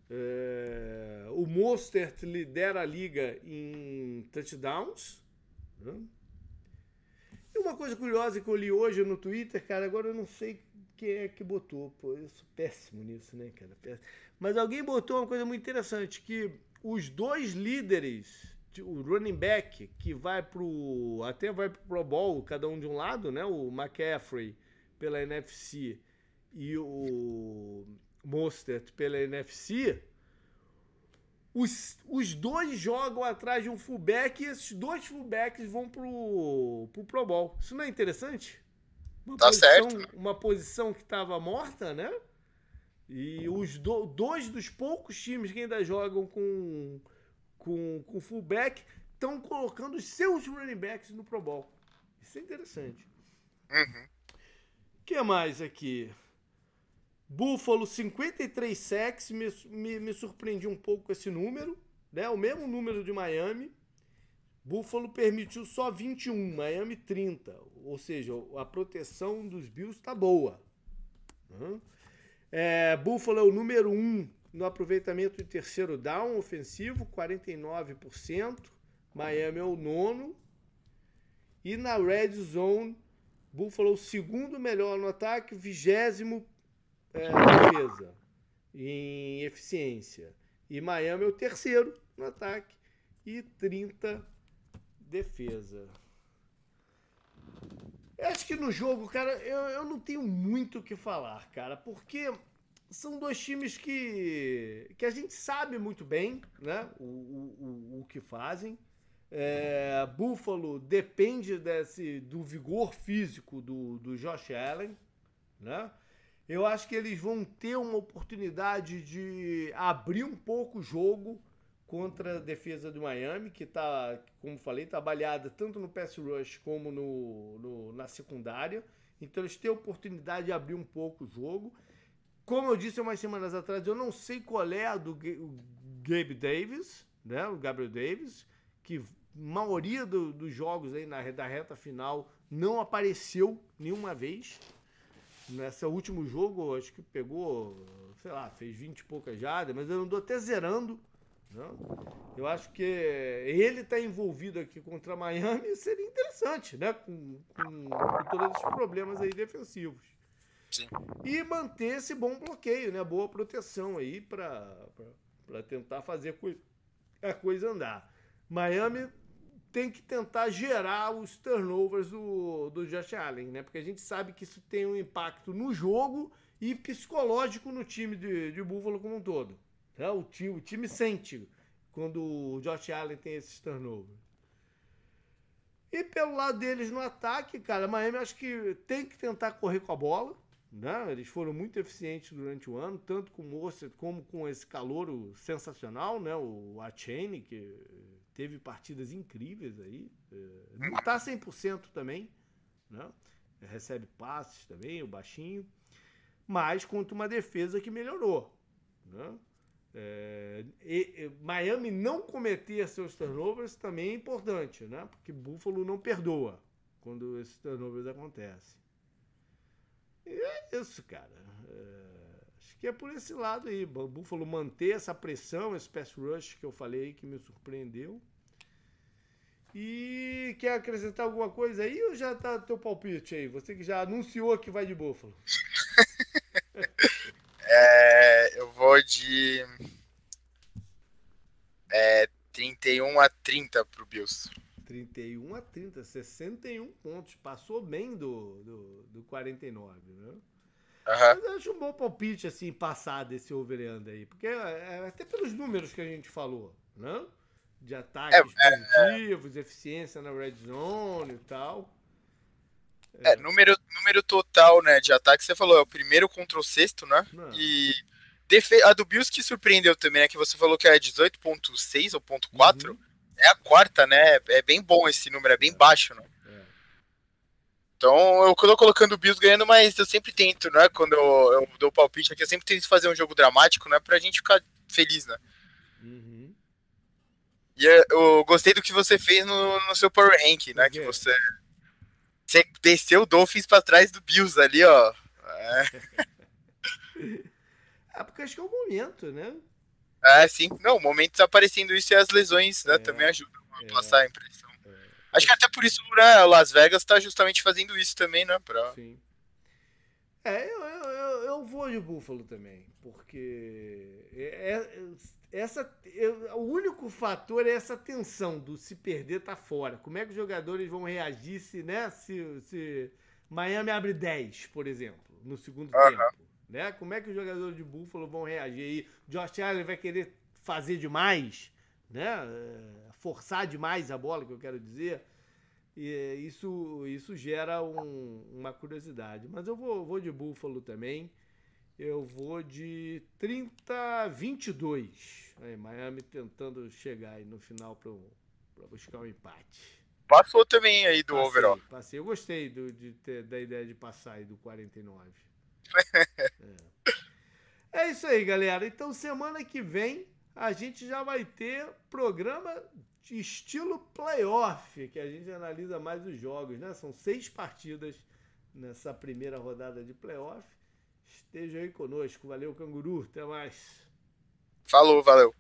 É, o Mostert lidera a liga em touchdowns. Né? E uma coisa curiosa que eu li hoje no Twitter, cara, agora eu não sei quem é que botou. Pô, eu sou péssimo nisso, né, cara? Péssimo. Mas alguém botou uma coisa muito interessante, que os dois líderes, o running back, que vai pro. até vai pro Pro Bowl, cada um de um lado, né? O McCaffrey pela NFC e o Mostert pela NFC. Os, os dois jogam atrás de um fullback e esses dois fullbacks vão pro, pro Pro Bowl. Isso não é interessante? Uma tá posição, certo. Uma posição que estava morta, né? E os do, dois dos poucos times que ainda jogam com, com, com fullback estão colocando os seus running backs no Pro Bowl. Isso é interessante. O uhum. que mais aqui? Buffalo, 53 sacks. Me, me, me surpreendi um pouco com esse número. Né? O mesmo número de Miami. Buffalo permitiu só 21, Miami 30. Ou seja, a proteção dos Bills está boa. Uhum. É, Buffalo é o número 1 um no aproveitamento de terceiro down ofensivo, 49%. Miami é o nono. E na red zone, Buffalo é o segundo melhor no ataque, vigésimo é, defesa em eficiência. E Miami é o terceiro no ataque e 30 defesa. Eu acho que no jogo, cara, eu, eu não tenho muito o que falar, cara, porque são dois times que, que a gente sabe muito bem né, o, o, o que fazem. É, Buffalo depende desse, do vigor físico do, do Josh Allen. Né? Eu acho que eles vão ter uma oportunidade de abrir um pouco o jogo contra a defesa do Miami, que está, como falei, está baleada tanto no pass rush como no, no, na secundária. Então eles têm a oportunidade de abrir um pouco o jogo. Como eu disse umas semanas atrás, eu não sei qual é a do Gabe Davis, né? o Gabriel Davis, que maioria do, dos jogos aí na, da reta final não apareceu nenhuma vez. Nesse último jogo, acho que pegou, sei lá, fez 20 e poucas jardas, mas eu andou até zerando não? Eu acho que ele está envolvido aqui contra Miami seria interessante, né? Com, com, com, todos esses problemas aí defensivos. Sim. E manter esse bom bloqueio, né? Boa proteção aí para tentar fazer a coisa andar. Miami tem que tentar gerar os turnovers do, do Josh Allen, né? Porque a gente sabe que isso tem um impacto no jogo e psicológico no time de, de Buffalo como um todo. Né? O, time, o time sente quando o Josh Allen tem esses turnovers. E pelo lado deles no ataque, cara, Miami acho que tem que tentar correr com a bola. Né? Eles foram muito eficientes durante o ano, tanto com o Mostert como com esse calouro sensacional, né? o Achane, que teve partidas incríveis aí. É, não está 100% também, né? recebe passes também, o baixinho, mas contra uma defesa que melhorou. Né? É, e, Miami não cometer seus turnovers também é importante, né? Porque Buffalo não perdoa quando esses turnovers acontecem. E é isso, cara. É, acho que é por esse lado aí. Buffalo manter essa pressão, esse pass rush que eu falei que me surpreendeu. E quer acrescentar alguma coisa aí ou já tá teu palpite aí? Você que já anunciou que vai de Buffalo. É, de é, 31 a 30 pro Bills. 31 a 30, 61 pontos. Passou bem do, do, do 49, né? Uhum. Mas eu acho um bom palpite, assim, passar desse over aí. Porque é, é, até pelos números que a gente falou, né? De ataques é, positivos, eficiência na red zone e tal. É, número, número total, né, de ataque, você falou, é o primeiro contra o sexto, né? Não. E A do Bills te surpreendeu também, né? Que você falou que é 18.6 ou ponto .4. Uhum. É a quarta, né? É bem bom esse número, é bem baixo, né? É. Então, eu tô colocando o Bills ganhando, mas eu sempre tento, né? Quando eu, eu dou o palpite aqui, eu sempre tento fazer um jogo dramático, né? Pra gente ficar feliz, né? Uhum. E eu gostei do que você fez no, no seu Power Rank, né? Que você, você desceu o Dolphins pra trás do Bills ali, ó. É. é porque acho que é o momento, né? É, sim. Não, o momento desaparecendo isso e as lesões né, é, também ajudam a é, passar a impressão. É. Acho que até por isso né, Las Vegas tá justamente fazendo isso também, né? Pra... Sim. É, eu, eu, eu vou de Buffalo também, porque é, é essa, o único fator é essa tensão do se perder tá fora. Como é que os jogadores vão reagir se, né, se, se Miami abre 10, por exemplo, no segundo uh -huh. tempo? Né? Como é que os jogadores de Buffalo vão reagir aí? Josh Allen vai querer fazer demais, né? É, forçar demais a bola, que eu quero dizer. E isso, isso gera um, uma curiosidade. Mas eu vou, vou de Buffalo também. Eu vou de 30 22. Aí, Miami tentando chegar aí no final para buscar um empate. Passou também aí do passei, overall. Passei. Eu gostei do, de ter, da ideia de passar aí do 49 é. é isso aí, galera. Então, semana que vem a gente já vai ter programa de estilo playoff, que a gente analisa mais os jogos, né? São seis partidas nessa primeira rodada de playoff. Esteja aí conosco. Valeu, canguru. Até mais. Falou, valeu.